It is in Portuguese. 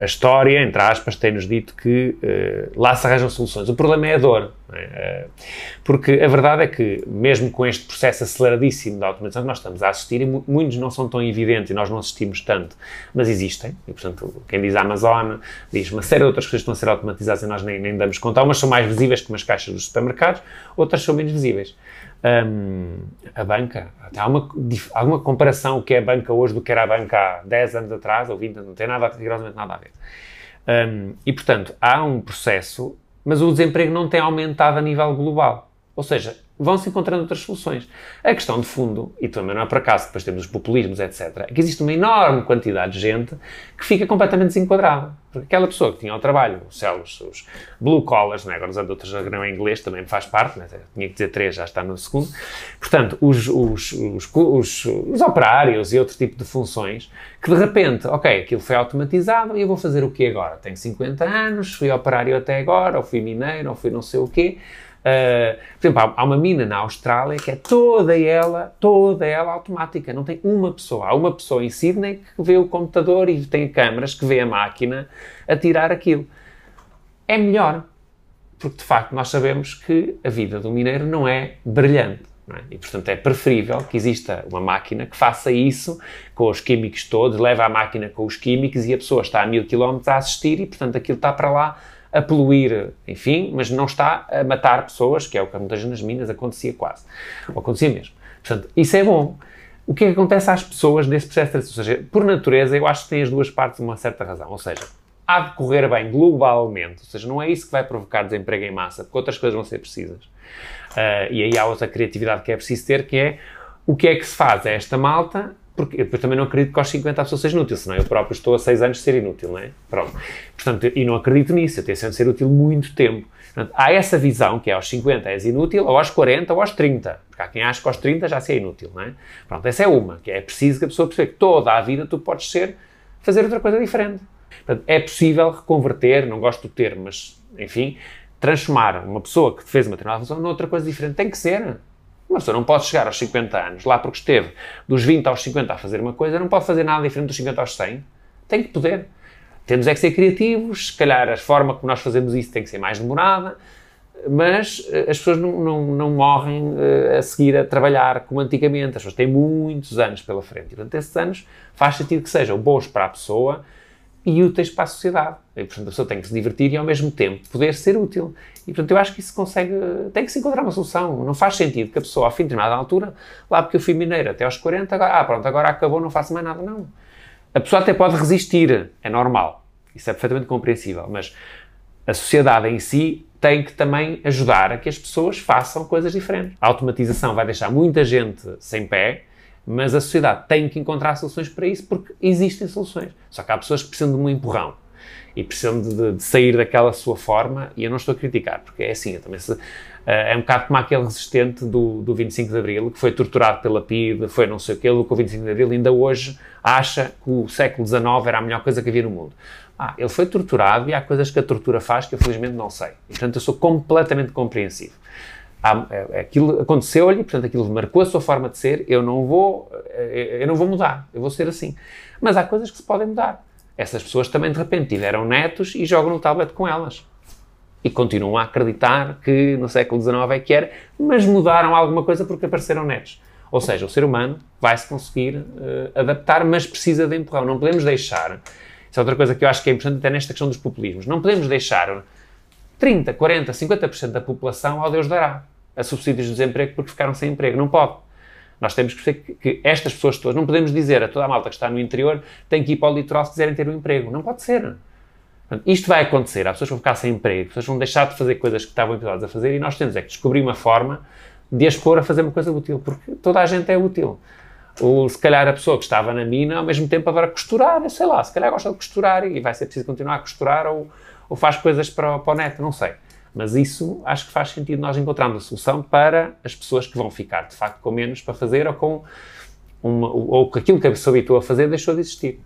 a história, entre aspas, tem-nos dito que uh, lá se arranjam soluções. O problema é a dor. É? Uh, porque a verdade é que, mesmo com este processo aceleradíssimo da automatização que nós estamos a assistir, e muitos não são tão evidentes e nós não assistimos tanto, mas existem. E, portanto, quem diz Amazon diz uma série de outras coisas que estão a ser automatizadas e nós nem, nem damos conta. Umas são mais visíveis, como as caixas dos supermercados, outras são menos visíveis. Um, a banca, há uma, alguma comparação o que é a banca hoje do que era a banca há 10 anos atrás ou 20 não tem nada, rigorosamente nada a ver. Um, e, portanto, há um processo, mas o desemprego não tem aumentado a nível global. Ou seja, vão-se encontrando outras soluções. A questão de fundo, e também não é por acaso, depois temos os populismos, etc., é que existe uma enorme quantidade de gente que fica completamente desenquadrada. Porque aquela pessoa que tinha o trabalho, os celos, os blue collars, né? agora usando outros não em inglês, também faz parte, né? tinha que dizer três, já está no segundo. Portanto, os, os, os, os, os operários e outro tipo de funções que de repente, ok, aquilo foi automatizado e eu vou fazer o quê agora? Tenho 50 anos, fui operário até agora, ou fui mineiro, ou fui não sei o quê Uh, por exemplo, há, uma mina na Austrália que é toda ela, toda ela automática, não tem uma pessoa. Há uma pessoa em Sydney que vê o computador e tem câmaras que vê a máquina a tirar aquilo. É melhor, porque de facto nós sabemos que a vida do mineiro não é brilhante. É? E portanto é preferível que exista uma máquina que faça isso com os químicos todos, leva a máquina com os químicos e a pessoa está a mil quilómetros a assistir e portanto aquilo está para lá a poluir, enfim, mas não está a matar pessoas, que é o que muitas nas minas acontecia quase. Ou acontecia mesmo. Portanto, isso é bom. O que é que acontece às pessoas nesse processo de transição? Ou seja, por natureza, eu acho que tem as duas partes uma certa razão. Ou seja, há de correr bem globalmente, ou seja, não é isso que vai provocar desemprego em massa, porque outras coisas vão ser precisas. Uh, e aí há outra criatividade que é preciso ter, que é o que é que se faz a esta malta porque eu depois também não acredito que aos 50 a pessoa seja inútil, senão eu próprio estou a 6 anos de ser inútil, não é? Pronto. Portanto, e não acredito nisso, eu tenho de ser útil muito tempo. Portanto, há essa visão que é aos 50 és inútil, ou aos 40 ou aos 30. Porque há quem acha que aos 30 já se é inútil, não é? Pronto, essa é uma, que é preciso que a pessoa perceba que toda a vida tu podes ser, fazer outra coisa diferente. Portanto, é possível reconverter, não gosto do termo, mas, enfim, transformar uma pessoa que fez uma determinada função noutra coisa diferente. Tem que ser. Uma pessoa não pode chegar aos 50 anos, lá porque esteve dos 20 aos 50 a fazer uma coisa, não pode fazer nada diferente dos 50 aos 100. Tem que poder. Temos é que ser criativos, se calhar a forma como nós fazemos isso tem que ser mais demorada, mas eh, as pessoas não, não, não morrem uh, a seguir a trabalhar como antigamente. As pessoas têm muitos anos pela frente. E, portanto, esses anos faz sentido que sejam bons para a pessoa e úteis para a sociedade. E, portanto, a pessoa tem que se divertir e, ao mesmo tempo, poder ser útil. E, portanto, eu acho que isso consegue... Tem que se encontrar uma solução. Não faz sentido que a pessoa, a fim de determinada altura, lá porque eu fui mineiro até aos 40, agora, ah, pronto, agora acabou, não faço mais nada. Não. A pessoa até pode resistir. É normal. Isso é perfeitamente compreensível. Mas a sociedade em si tem que também ajudar a que as pessoas façam coisas diferentes. A automatização vai deixar muita gente sem pé, mas a sociedade tem que encontrar soluções para isso porque existem soluções. Só que há pessoas que precisam de um empurrão e precisam de, de, sair daquela sua forma, e eu não estou a criticar, porque é assim, também se, uh, é um bocado como aquele resistente do, do 25 de Abril, que foi torturado pela PIDE, foi não sei o que, com o 25 de Abril, ainda hoje acha que o século XIX era a melhor coisa que havia no mundo. Ah, ele foi torturado e há coisas que a tortura faz que eu felizmente não sei. Portanto, eu sou completamente compreensivo. É, aquilo aconteceu-lhe, portanto, aquilo marcou a sua forma de ser, eu não vou, eh, eu não vou mudar, eu vou ser assim. Mas há coisas que se podem mudar. Essas pessoas também, de repente, tiveram netos e jogam no tablet com elas. E continuam a acreditar que no século XIX é que era, mas mudaram alguma coisa porque apareceram netos. Ou seja, o ser humano vai se conseguir uh, adaptar, mas precisa de empurrão. Não podemos deixar. Isso é outra coisa que eu acho que é importante até nesta questão dos populismos. Não podemos deixar 30, 40, 50% da população ao Deus dará a subsídios de desemprego porque ficaram sem emprego. Não pode. Nós temos que perceber que, estas pessoas todas, não podemos dizer a toda a malta que está no interior tem que ir para o litoral se quiserem ter um emprego. Não pode ser. isto vai acontecer. Há pessoas vão ficar sem emprego, pessoas vão deixar de fazer coisas que estavam habituadas a fazer e nós temos é que descobrir uma forma de as pôr a fazer uma coisa útil, porque toda a gente é útil. Ou se calhar a pessoa que estava na mina, ao mesmo tempo agora costurar, sei lá, se calhar gosta de costurar e vai ser preciso continuar a costurar ou, ou faz coisas para, para o neto, não sei. Mas isso acho que faz sentido nós encontrarmos a solução para as pessoas que vão ficar, de facto, com menos para fazer ou com uma, ou aquilo que a pessoa habitou a fazer deixou de existir.